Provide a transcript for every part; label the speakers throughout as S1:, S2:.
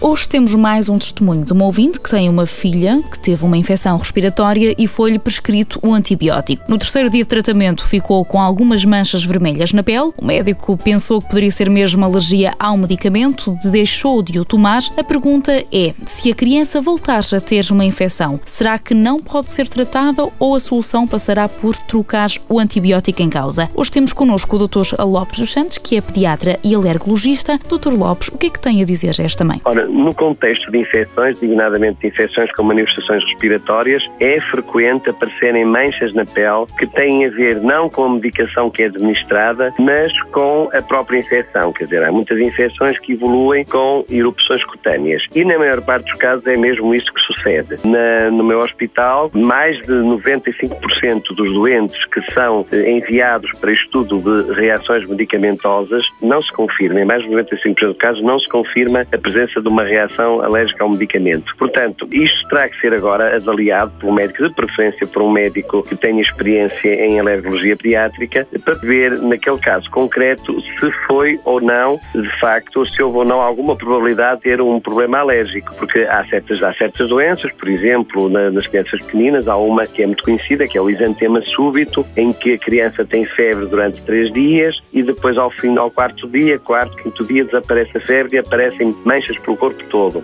S1: Hoje temos mais um testemunho de uma ouvinte que tem uma filha que teve uma infecção respiratória e foi-lhe prescrito um antibiótico. No terceiro dia de tratamento ficou com algumas manchas vermelhas na pele. O médico pensou que poderia ser mesmo alergia ao medicamento, deixou de o tomar. A pergunta é: se a criança voltar a ter uma infecção, será que não pode ser tratada ou a solução passará por trocar o antibiótico em causa? Hoje temos connosco o Dr. Lopes dos Santos, que é pediatra e alergologista. Dr. Lopes, o que é que tem a dizer a esta mãe?
S2: Ora, no contexto de infecções, designadamente de infecções com manifestações respiratórias, é frequente aparecerem manchas na pele que têm a ver não com a medicação que é administrada, mas com a própria infecção. Quer dizer, há muitas infecções que evoluem com erupções cutâneas. E na maior parte dos casos é mesmo isso que sucede. Na, no meu hospital, mais de 95% dos doentes que são eh, enviados para estudo de reações medicamentosas não se confirma. Em mais de 95% dos casos não se confirma a presença de uma reação alérgica ao medicamento. Portanto, isto terá que ser agora avaliado por um médico, de preferência por um médico que tenha experiência em alergologia pediátrica, para ver, naquele caso concreto, se foi ou não, de facto, se houve ou não alguma probabilidade de ter um problema alérgico. Porque há certas, há certas doenças, por exemplo, na, nas crianças pequeninas, há uma que é muito conhecida, que é o exantema súbito, em que a criança tem febre durante três dias e depois, ao fim, ao quarto dia, quarto, quinto dia, desaparece a febre e aparecem manchas pelo corpo todo.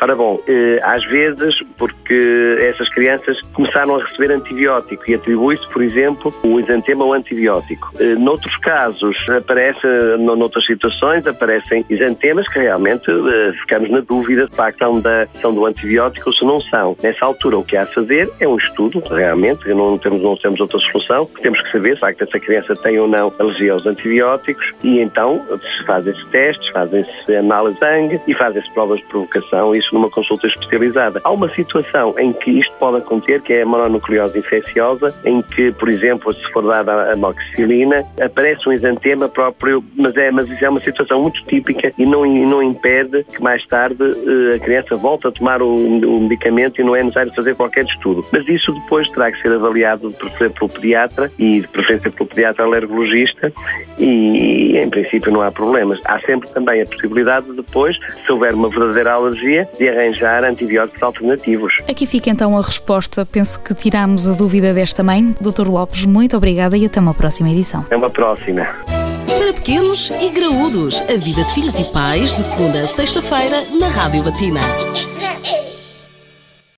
S2: Ora bom, eh, às vezes, porque essas crianças começaram a receber antibiótico e atribui-se, por exemplo, o exantema ao antibiótico. Eh, noutros casos, aparece, noutras situações, aparecem exantemas que realmente eh, ficamos na dúvida se são, da, são do antibiótico ou se não são. Nessa altura, o que há a fazer é um estudo, realmente, não temos, não temos outra solução. Temos que saber se essa criança tem ou não alergia aos antibióticos e então se fazem-se testes, fazem-se análise de sangue e fazem-se provas de provocação. Isso numa consulta especializada. Há uma situação em que isto pode acontecer, que é a mononucleose infecciosa, em que, por exemplo, se for dada a amoxicilina, aparece um exantema próprio, mas é, mas isso é uma situação muito típica e não, não impede que mais tarde eh, a criança volte a tomar o, o, medicamento e não é necessário fazer qualquer estudo. Mas isso depois terá que ser avaliado de preferência pelo pediatra e de preferência pelo pediatra alergologista e, em princípio, não há problemas. Há sempre também a possibilidade de depois, se houver uma verdadeira alergia, de arranjar antibióticos alternativos.
S1: Aqui fica então a resposta. Penso que tiramos a dúvida desta mãe. Doutor Lopes, muito obrigada e até uma próxima edição.
S2: Até uma próxima.
S3: Para pequenos e graúdos, a vida de filhos e pais, de segunda a sexta-feira, na Rádio Latina.